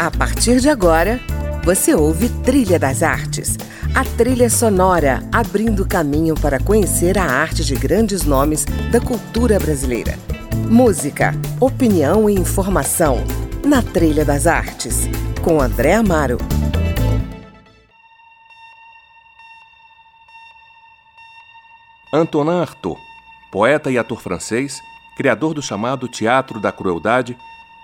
A partir de agora, você ouve Trilha das Artes, a trilha sonora abrindo caminho para conhecer a arte de grandes nomes da cultura brasileira. Música, opinião e informação na Trilha das Artes, com André Amaro. Antonin Artaud, poeta e ator francês, criador do chamado Teatro da Crueldade,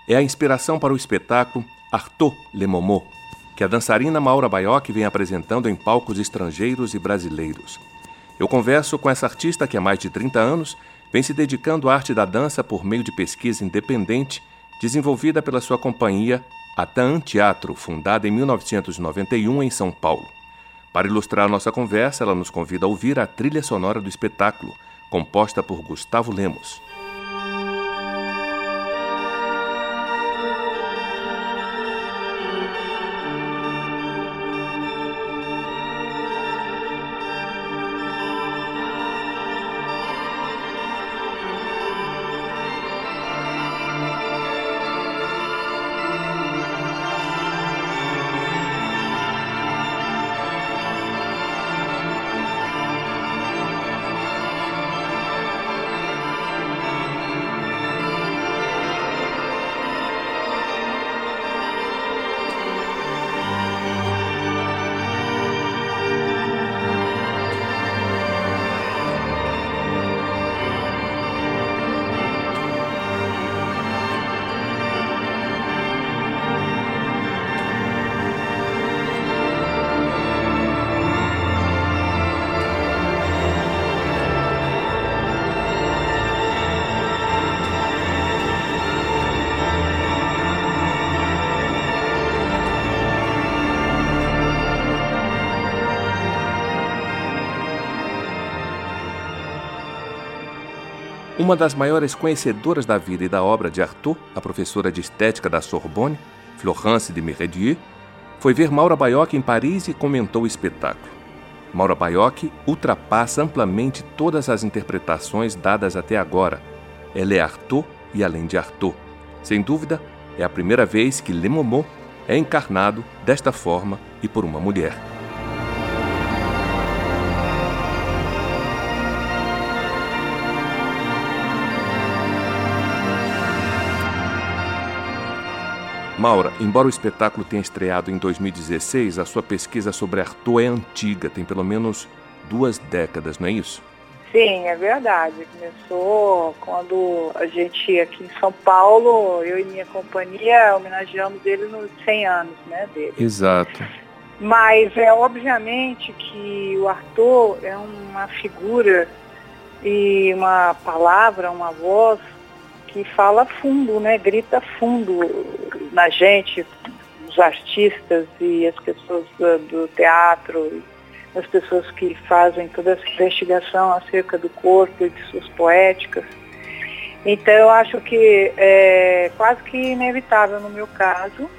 é a inspiração para o espetáculo Artaud Le Momo, que a dançarina Maura Baioc vem apresentando em palcos estrangeiros e brasileiros. Eu converso com essa artista que há mais de 30 anos vem se dedicando à arte da dança por meio de pesquisa independente desenvolvida pela sua companhia Atan Teatro, fundada em 1991 em São Paulo. Para ilustrar nossa conversa, ela nos convida a ouvir a trilha sonora do espetáculo, composta por Gustavo Lemos. Uma das maiores conhecedoras da vida e da obra de Arthur, a professora de estética da Sorbonne, Florence de Meredieu, foi ver Maura Baioc em Paris e comentou o espetáculo. Maura Baioc ultrapassa amplamente todas as interpretações dadas até agora. Ela é Arthur e além de Arthur. Sem dúvida, é a primeira vez que Le é encarnado desta forma e por uma mulher. Maura, embora o espetáculo tenha estreado em 2016, a sua pesquisa sobre Arthur é antiga, tem pelo menos duas décadas, não é isso? Sim, é verdade. Começou quando a gente aqui em São Paulo, eu e minha companhia, homenageamos ele nos 100 anos né, dele. Exato. Mas é obviamente que o Arthur é uma figura e uma palavra, uma voz que fala fundo, né? Grita fundo na gente, os artistas e as pessoas do, do teatro, as pessoas que fazem toda essa investigação acerca do corpo e de suas poéticas. Então eu acho que é quase que inevitável no meu caso.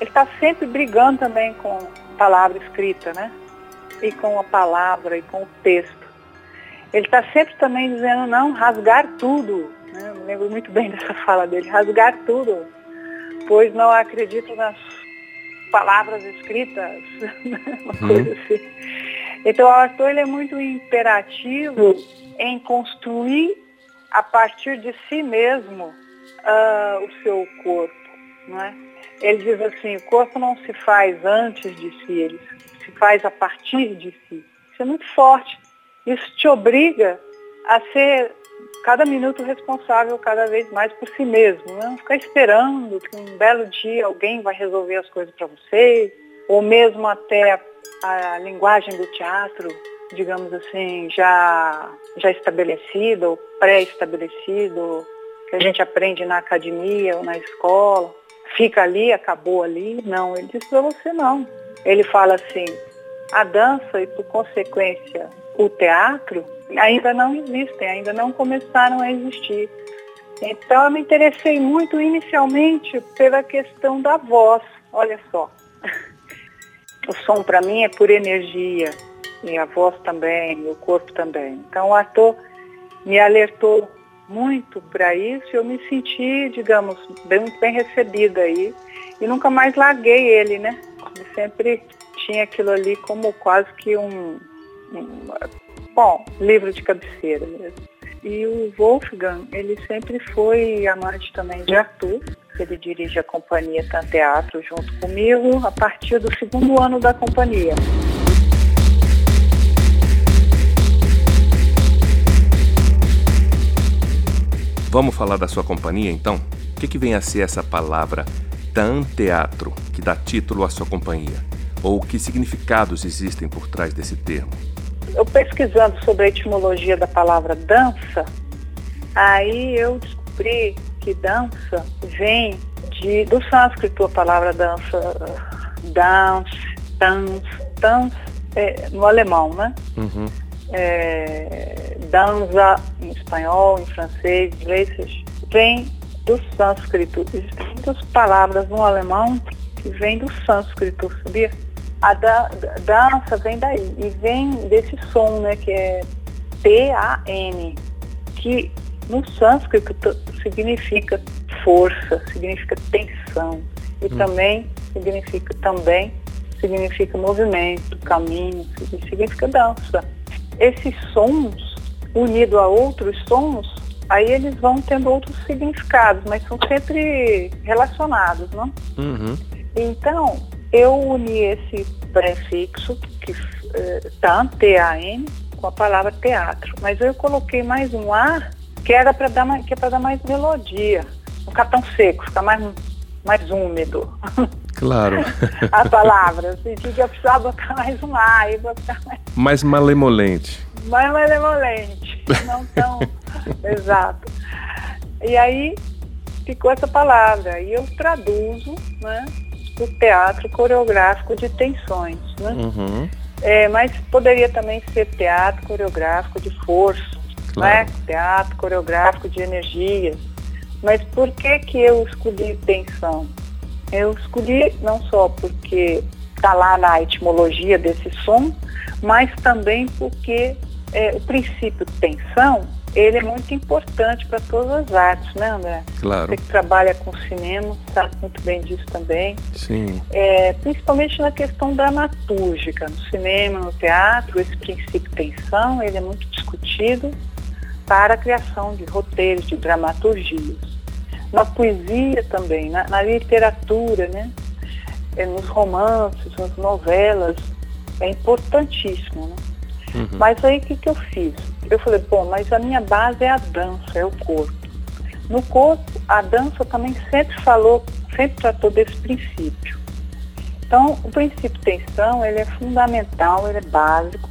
Ele está sempre brigando também com a palavra escrita, né? E com a palavra e com o texto. Ele está sempre também dizendo não, rasgar tudo, né? Eu lembro muito bem dessa fala dele, rasgar tudo, pois não acredito nas palavras escritas, uma uhum. coisa assim. Então o Arthur ele é muito imperativo em construir a partir de si mesmo uh, o seu corpo, não é? Ele diz assim, o corpo não se faz antes de si, ele se faz a partir de si. Isso é muito forte. Isso te obriga a ser cada minuto responsável cada vez mais por si mesmo. Né? Não ficar esperando que um belo dia alguém vai resolver as coisas para você, ou mesmo até a, a, linguagem do teatro, digamos assim, já, já estabelecida ou pré-estabelecida, que a gente aprende na academia ou na escola, fica ali, acabou ali. Não, ele diz para você não. Ele fala assim, a dança e por consequência o teatro ainda não existem, ainda não começaram a existir. Então eu me interessei muito inicialmente pela questão da voz. Olha só, o som para mim é por energia, e a voz também, o corpo também. Então o ator me alertou muito para isso eu me senti, digamos, bem, bem recebida aí. e nunca mais larguei ele, né? Ele sempre tinha aquilo ali como quase que um, um bom, livro de cabeceira mesmo. E o Wolfgang, ele sempre foi amante também de Arthur. Ele dirige a companhia Teatro junto comigo a partir do segundo ano da companhia. Vamos falar da sua companhia então? O que, que vem a ser essa palavra Dan Teatro, que dá título à sua companhia? Ou que significados existem por trás desse termo? Eu pesquisando sobre a etimologia da palavra dança, aí eu descobri que dança vem de, do sânscrito, a palavra dança, dance, dance, dance, é, no alemão, né? Uhum. É, dança em espanhol, em francês, em inglês, vem do sânscrito. Existem muitas palavras no alemão que vêm do sânscrito, sabia? A da, dança vem daí e vem desse som, né, que é T-A-N, que no sânscrito significa força, significa tensão e hum. também significa também significa movimento, caminho, significa dança. Esses sons unidos a outros sons, aí eles vão tendo outros significados, mas são sempre relacionados, não? Uhum. Então, eu uni esse prefixo, que é, TAN, T-A-N, com a palavra teatro. Mas eu coloquei mais um A, que era para dar, mais, que é para dar mais melodia. Não ficar tão seco, ficar mais, mais úmido. Claro. a palavra. Eu senti que eu precisava botar mais um A. E botar mais... mais malemolente. Mais malemolente. Não tão... Exato. E aí ficou essa palavra. E eu traduzo, né? Do teatro coreográfico de tensões. Né? Uhum. É, mas poderia também ser teatro coreográfico de força, claro. né? teatro coreográfico de energia. Mas por que, que eu escolhi tensão? Eu escolhi não só porque está lá na etimologia desse som, mas também porque é, o princípio tensão ele é muito importante para todas as artes, né, André? Claro. Você que trabalha com cinema sabe muito bem disso também. Sim. É, principalmente na questão dramatúrgica. No cinema, no teatro, esse princípio tensão, ele é muito discutido para a criação de roteiros, de dramaturgias. Na poesia também, na, na literatura, né? É, nos romances, nas novelas, é importantíssimo, né? Uhum. Mas aí o que, que eu fiz? Eu falei, bom, mas a minha base é a dança, é o corpo. No corpo, a dança também sempre falou, sempre tratou desse princípio. Então, o princípio tensão, ele é fundamental, ele é básico,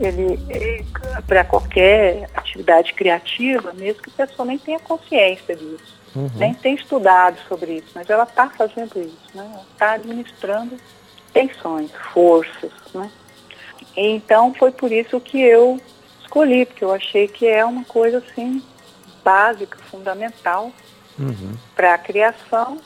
ele é para qualquer atividade criativa, mesmo que a pessoa nem tenha consciência disso, uhum. nem tenha estudado sobre isso, mas ela está fazendo isso, né? está administrando tensões, forças, né? Então foi por isso que eu escolhi, porque eu achei que é uma coisa assim básica, fundamental uhum. para a criação.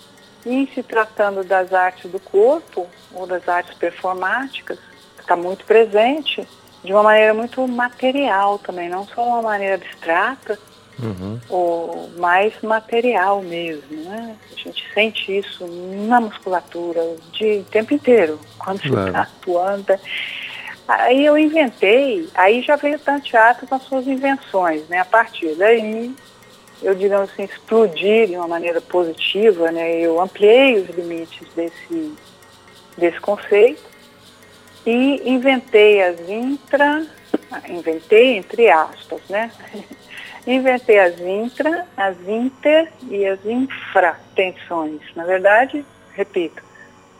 E em se tratando das artes do corpo ou das artes performáticas, está muito presente de uma maneira muito material também, não só uma maneira abstrata, uhum. ou mais material mesmo. Né? A gente sente isso na musculatura de tempo inteiro, quando claro. você está atuando. Aí eu inventei, aí já veio o teatro com as suas invenções, né? A partir daí, eu, digamos assim, explodi de uma maneira positiva, né? Eu ampliei os limites desse, desse conceito e inventei as intra, inventei entre aspas, né? inventei as intra, as inter e as infratensões. Na verdade, repito,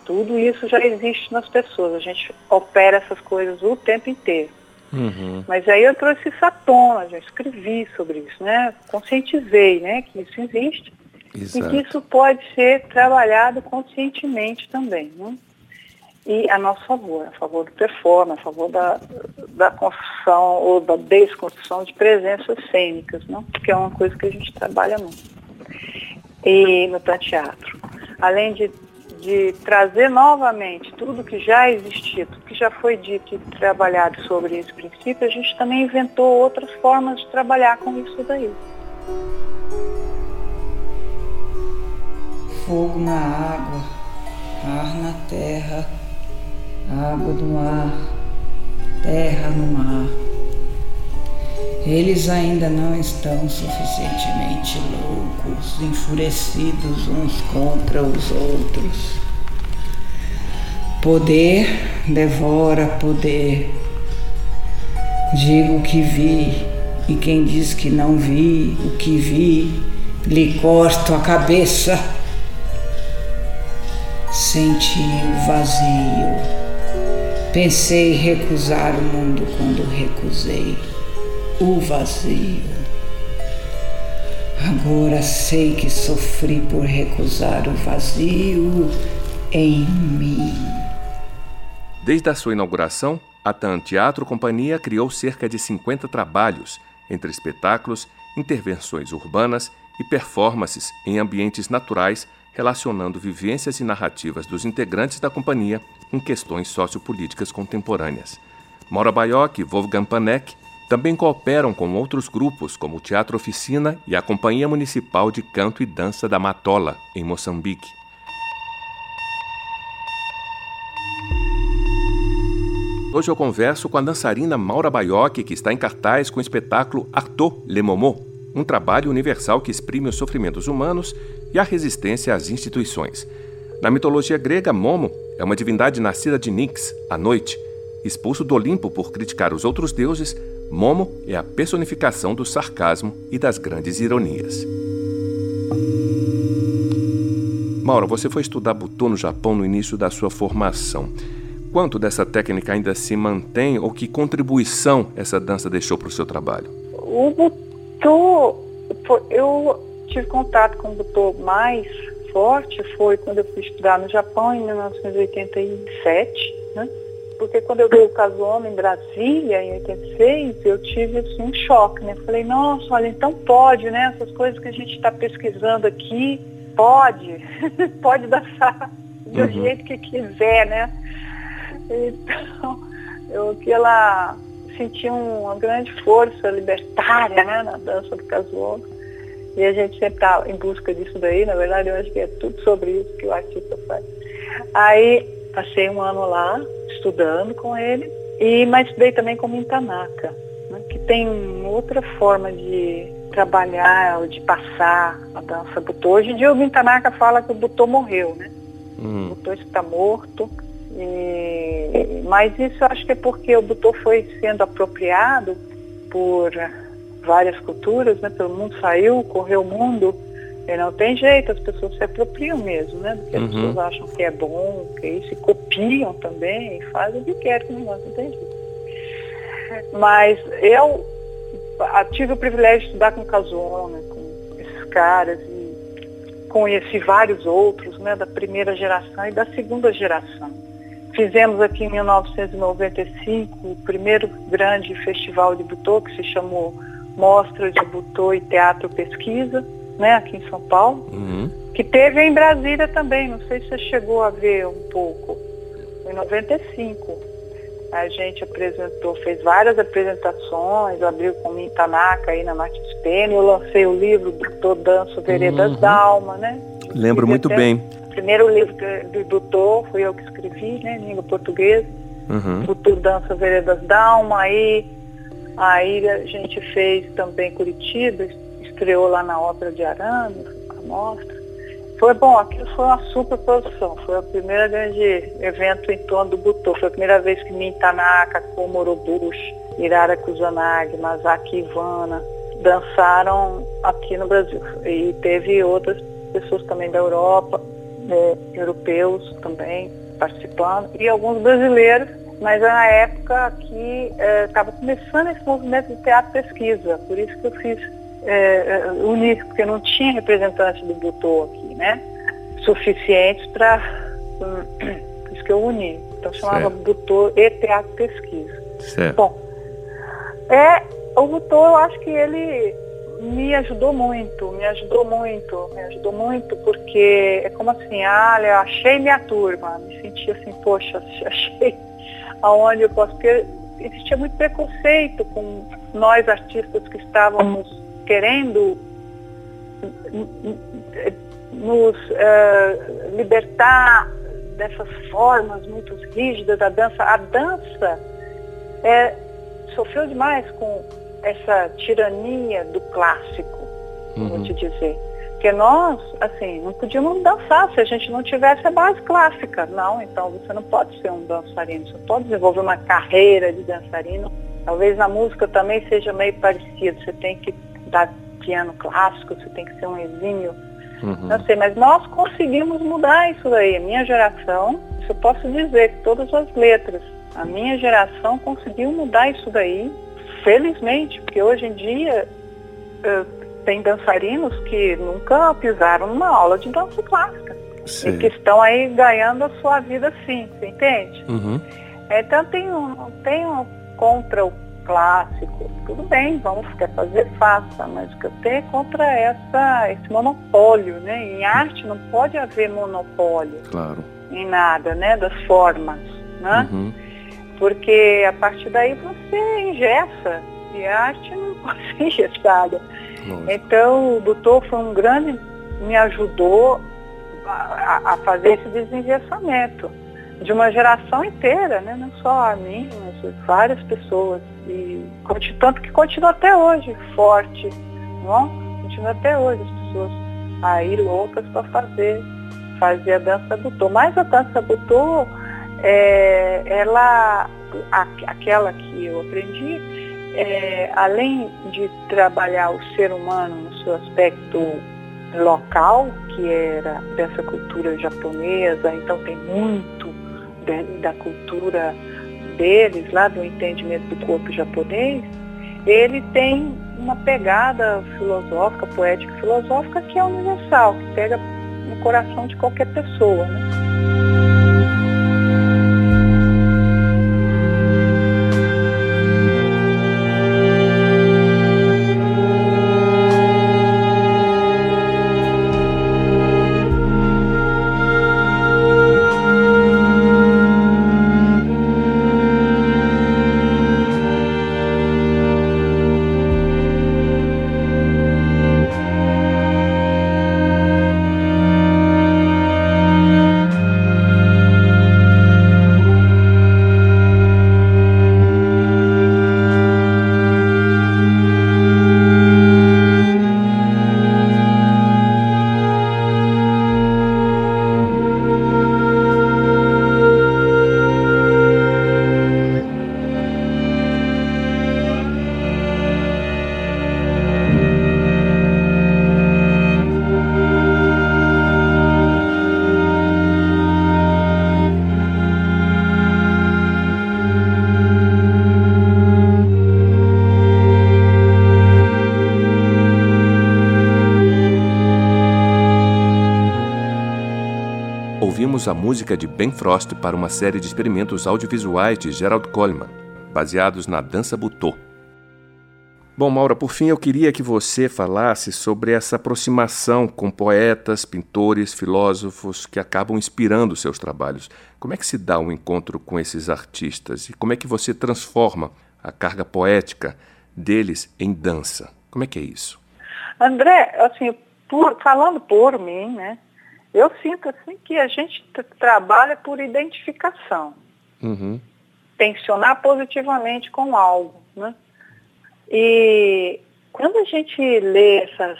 tudo isso já existe nas pessoas. A gente opera essas coisas o tempo inteiro. Uhum. Mas aí eu trouxe isso à tona, já escrevi sobre isso, né? Conscientizei, né, que isso existe Exato. e que isso pode ser trabalhado conscientemente também, né? E a nosso favor, a favor do performance, a favor da, da construção ou da desconstrução de presenças cênicas, não? que é uma coisa que a gente trabalha muito. E no teatro. Além de de trazer novamente tudo que já existia, tudo que já foi dito e trabalhado sobre esse princípio, a gente também inventou outras formas de trabalhar com isso daí. Fogo na água, ar na terra, água no ar, terra no mar. Eles ainda não estão suficientemente loucos, enfurecidos uns contra os outros. Poder devora poder. Digo que vi, e quem diz que não vi o que vi, lhe corto a cabeça. Senti o vazio. Pensei recusar o mundo quando recusei o vazio. Agora sei que sofri por recusar o vazio em mim. Desde a sua inauguração, a TAN Teatro Companhia criou cerca de 50 trabalhos, entre espetáculos, intervenções urbanas e performances em ambientes naturais relacionando vivências e narrativas dos integrantes da companhia com questões sociopolíticas contemporâneas. Maura Baioc e Wolfgang Panek também cooperam com outros grupos, como o Teatro Oficina e a Companhia Municipal de Canto e Dança da Matola, em Moçambique. Hoje eu converso com a dançarina Maura Baioc, que está em cartaz com o espetáculo Arthur Le Momo, um trabalho universal que exprime os sofrimentos humanos e a resistência às instituições. Na mitologia grega, Momo é uma divindade nascida de Nix, a noite. Expulso do Olimpo por criticar os outros deuses, Momo é a personificação do sarcasmo e das grandes ironias. Maura, você foi estudar Butô no Japão no início da sua formação. Quanto dessa técnica ainda se mantém ou que contribuição essa dança deixou para o seu trabalho? O Butô, eu tive contato com o Butô mais forte foi quando eu fui estudar no Japão em 1987, né? Porque quando eu dei o casoma em Brasília, em 86, eu tive assim, um choque, né? Falei, nossa, olha, então pode, né? Essas coisas que a gente está pesquisando aqui, pode, pode dançar do uhum. jeito que quiser, né? Então, eu que ela senti uma grande força libertária, né, na dança do casulo. E a gente sempre está em busca disso daí, na verdade eu acho que é tudo sobre isso que o artista faz. Aí passei um ano lá, estudando com ele, e mas estudei também com Mintanaka, né, que tem outra forma de trabalhar, de passar a dança Butô. Hoje em dia o Mintanaka fala que o Butô morreu, né? Hum. O Butô está morto. E, mas isso eu acho que é porque o Butô foi sendo apropriado por várias culturas, né? Pelo mundo saiu, correu o mundo, e não tem jeito, as pessoas se apropriam mesmo, né? Do que as uhum. pessoas acham que é bom, que isso, e copiam também, e fazem o que querem com o negócio, não tem jeito. Mas eu tive o privilégio de estudar com Casona, com esses caras, e conheci vários outros, né? Da primeira geração e da segunda geração. Fizemos aqui em 1995 o primeiro grande festival de Butô, que se chamou mostra de Butô e Teatro Pesquisa, né, aqui em São Paulo, uhum. que teve em Brasília também, não sei se você chegou a ver um pouco, em 95. A gente apresentou, fez várias apresentações, abriu com o Tanaka aí na Martins Pena, eu lancei o livro Butô Danço Veredas uhum. da Alma, né? Lembro muito bem. O primeiro livro do Butô fui eu que escrevi, né, em língua portuguesa. Uhum. Dança Veredas da Alma, aí Aí a gente fez também Curitiba, estreou lá na Ópera de Arame, a mostra. Foi bom, aquilo foi uma super produção, foi a primeira grande evento em torno do Butô. Foi a primeira vez que Mintanaka, Komorobushi, Irara Kusanagi, Masaki Ivana dançaram aqui no Brasil. E teve outras pessoas também da Europa, né, europeus também participando, e alguns brasileiros mas na época que estava é, começando esse movimento de teatro pesquisa, por isso que eu fiz é, é unir, porque não tinha representante do Butô aqui, né? Suficientes para. por isso que eu uni. Então chamava certo. Butô e Teatro Pesquisa. Certo. Bom, é, o Butô eu acho que ele me ajudou muito, me ajudou muito, me ajudou muito, porque é como assim, ah, olha, achei minha turma, me senti assim, poxa, achei aonde eu posso, porque existia muito preconceito com nós artistas que estávamos querendo nos uh, libertar dessas formas muito rígidas da dança. A dança é, sofreu demais com essa tirania do clássico, uhum. vou te dizer. Porque nós, assim, não podíamos dançar se a gente não tivesse a base clássica. Não, então você não pode ser um dançarino, você pode desenvolver uma carreira de dançarino. Talvez na música também seja meio parecido. Você tem que dar piano clássico, você tem que ser um exímio. Uhum. Não sei, mas nós conseguimos mudar isso daí. A minha geração, isso eu posso dizer, todas as letras, a minha geração conseguiu mudar isso daí, felizmente, porque hoje em dia uh, tem dançarinos que nunca pisaram numa aula de dança clássica. Sim. E que estão aí ganhando a sua vida sim, você entende? Uhum. Então tem um, tem um contra o clássico, tudo bem, vamos quer fazer, faça, mas o que eu tenho é contra essa, esse monopólio, né? Em arte não pode haver monopólio. Claro. Em nada, né? Das formas, né? Uhum. Porque a partir daí você ingessa. E a arte não pode ser engessada. Então, o doutor foi um grande, me ajudou a, a fazer esse desengessamento de uma geração inteira, né? não só a mim, mas várias pessoas. E tanto que continua até hoje forte, não? Continua até hoje as pessoas aí loucas para fazer, fazer a dança butô. Mas a dança butô, é, ela, a, aquela que eu aprendi, é, além de trabalhar o ser humano no seu aspecto local, que era dessa cultura japonesa, então tem muito de, da cultura deles, lá do entendimento do corpo japonês, ele tem uma pegada filosófica, poética filosófica que é universal, que pega no coração de qualquer pessoa. Né? A música de Ben Frost para uma série de experimentos audiovisuais de Gerald Coleman, baseados na dança butô. Bom, Maura, por fim eu queria que você falasse sobre essa aproximação com poetas, pintores, filósofos que acabam inspirando seus trabalhos. Como é que se dá um encontro com esses artistas e como é que você transforma a carga poética deles em dança? Como é que é isso? André, assim, por, falando por mim, né? Eu sinto assim que a gente trabalha por identificação. Uhum. Tensionar positivamente com algo. Né? E quando a gente lê essas,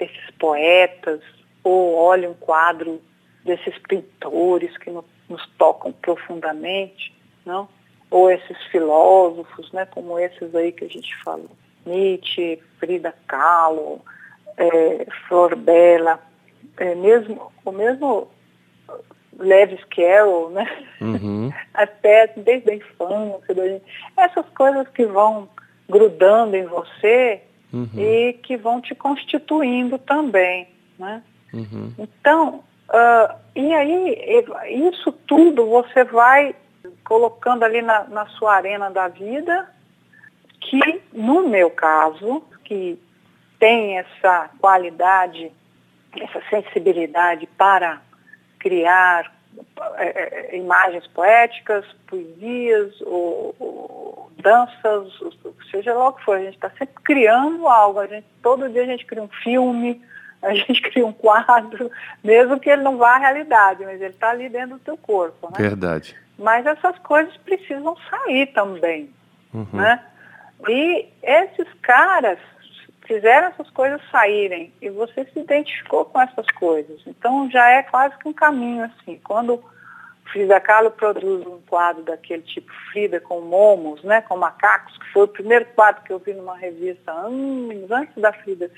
esses poetas ou olha um quadro desses pintores que no, nos tocam profundamente, não? ou esses filósofos, né, como esses aí que a gente falou, Nietzsche, Frida Kahlo, é, Flor Bela, é, mesmo, o mesmo Lewis Carroll, né? Uhum. Até desde a infância, essas coisas que vão grudando em você uhum. e que vão te constituindo também, né? Uhum. Então, uh, e aí, isso tudo você vai colocando ali na, na sua arena da vida, que no meu caso, que tem essa qualidade essa sensibilidade para criar é, é, imagens poéticas, poesias, ou, ou, danças, seja lá o que for, a gente está sempre criando algo. A gente, todo dia a gente cria um filme, A gente cria um quadro, mesmo que ele não vá à realidade, mas ele está ali dentro do teu corpo. Né? Verdade. Mas essas coisas precisam sair também. Uhum. Né? E esses caras fizeram essas coisas saírem e você se identificou com essas coisas. Então já é quase que um caminho assim. Quando Frida Kahlo produz um quadro daquele tipo Frida com momos, né, com macacos, que foi o primeiro quadro que eu vi numa revista anos antes da Frida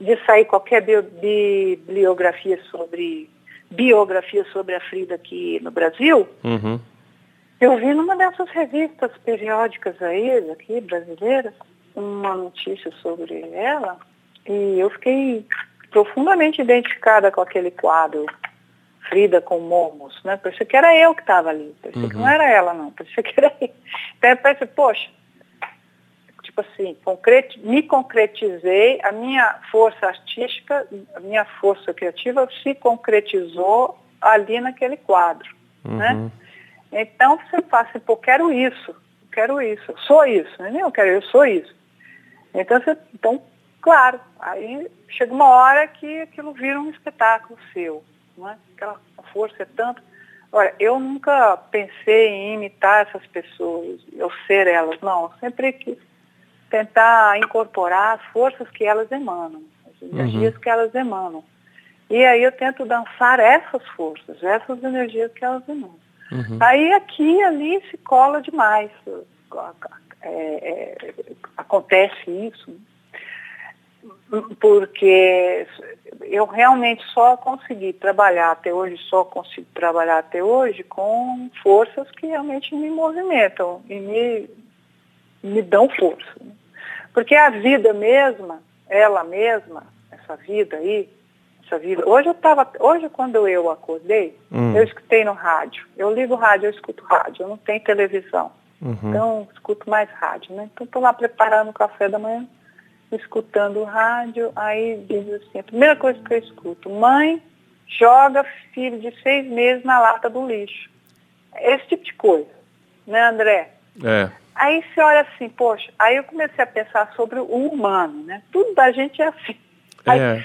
de sair qualquer bibliografia sobre biografia sobre a Frida aqui no Brasil. Uhum. Eu vi numa dessas revistas periódicas aí, aqui, brasileiras, uma notícia sobre ela e eu fiquei profundamente identificada com aquele quadro Frida com momos, né? Parecia que era eu que estava ali, parecia uhum. que não era ela não, parecia que era eu. Então eu pensei, poxa, tipo assim, concreti me concretizei, a minha força artística, a minha força criativa se concretizou ali naquele quadro, né? uhum. né? Então você fala assim, pô, quero isso, quero isso, sou isso, né? eu quero, eu sou isso. Então, você, então, claro, aí chega uma hora que aquilo vira um espetáculo seu, né? Aquela força é tanto. Olha, eu nunca pensei em imitar essas pessoas, eu ser elas, não, eu sempre quis tentar incorporar as forças que elas emanam, as energias uhum. que elas emanam. E aí eu tento dançar essas forças, essas energias que elas emanam. Uhum. Aí aqui e ali se cola demais. É, é, acontece isso, porque eu realmente só consegui trabalhar até hoje, só consigo trabalhar até hoje com forças que realmente me movimentam e me, me dão força. Porque a vida mesma, ela mesma, essa vida aí, essa vida. Hoje eu estava, hoje quando eu acordei, hum. eu escutei no rádio. Eu ligo o rádio, eu escuto rádio, eu não tenho televisão. Uhum. Então escuto mais rádio, né? Então estou lá preparando o café da manhã, escutando o rádio, aí diz assim, a primeira coisa que eu escuto, mãe joga filho de seis meses na lata do lixo. Esse tipo de coisa, né, André? É. Aí você olha assim, poxa, aí eu comecei a pensar sobre o humano, né? Tudo da gente é assim. Aí, é.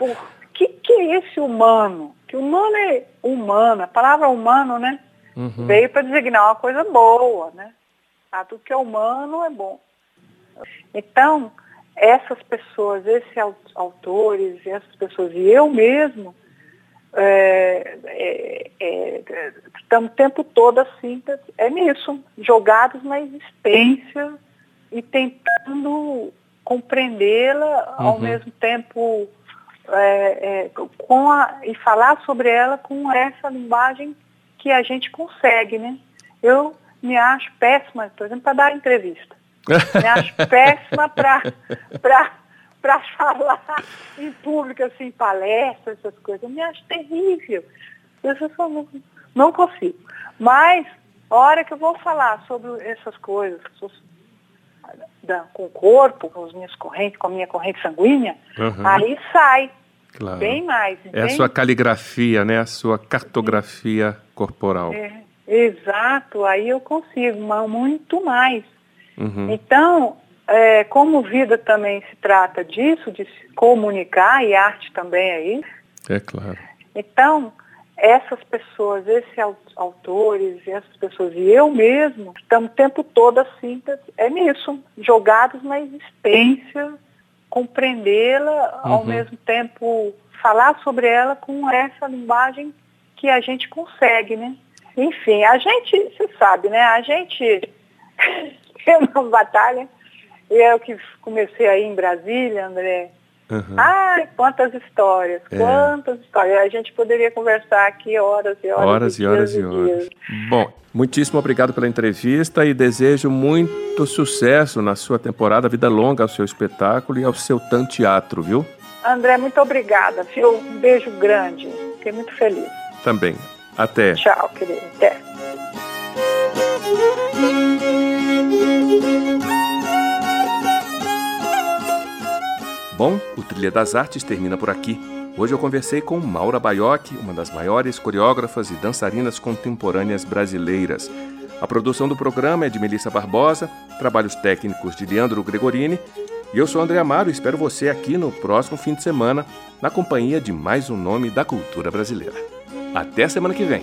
o que, que é esse humano? Que humano é humano, a palavra humano, né? Uhum. Veio para designar uma coisa boa, né? Ah, tudo que é humano é bom. Então, essas pessoas, esses autores, essas pessoas e eu mesmo, é, é, é, estamos o tempo todo assim, é nisso, jogados na existência e tentando compreendê-la uhum. ao mesmo tempo é, é, com a, e falar sobre ela com essa linguagem que a gente consegue, né? Eu me acho péssima, por exemplo, para dar entrevista. me acho péssima para falar em público, assim, palestras, essas coisas. Eu me acho terrível. Eu só não, não consigo. Mas, a hora que eu vou falar sobre essas coisas, da, com o corpo, com as minhas correntes, com a minha corrente sanguínea, uhum. aí sai. Claro. Bem mais. É a sua caligrafia, né? A sua cartografia corporal. É, exato, aí eu consigo, mas muito mais. Uhum. Então, é, como vida também se trata disso, de se comunicar, e arte também é isso. É claro. Então, essas pessoas, esses autores, essas pessoas e eu mesmo, estamos o tempo todo assim, é nisso, jogados na existência compreendê-la, uhum. ao mesmo tempo falar sobre ela com essa linguagem que a gente consegue, né? Enfim, a gente, você sabe, né? A gente é uma batalha, e é o que comecei aí em Brasília, André. Uhum. Ai, quantas histórias, é. quantas histórias. A gente poderia conversar aqui horas e horas. Horas e, e horas e, e horas. Bom, Muitíssimo obrigado pela entrevista e desejo muito sucesso na sua temporada, vida longa ao seu espetáculo e ao seu TAN Teatro, viu? André, muito obrigada, viu? Um beijo grande. Fiquei muito feliz. Também. Até. Tchau, querido. Até. Bom, o Trilha das Artes termina por aqui. Hoje eu conversei com Maura Baioc, uma das maiores coreógrafas e dançarinas contemporâneas brasileiras. A produção do programa é de Melissa Barbosa, trabalhos técnicos de Leandro Gregorini. E eu sou André Amaro e espero você aqui no próximo fim de semana, na companhia de mais um nome da cultura brasileira. Até semana que vem!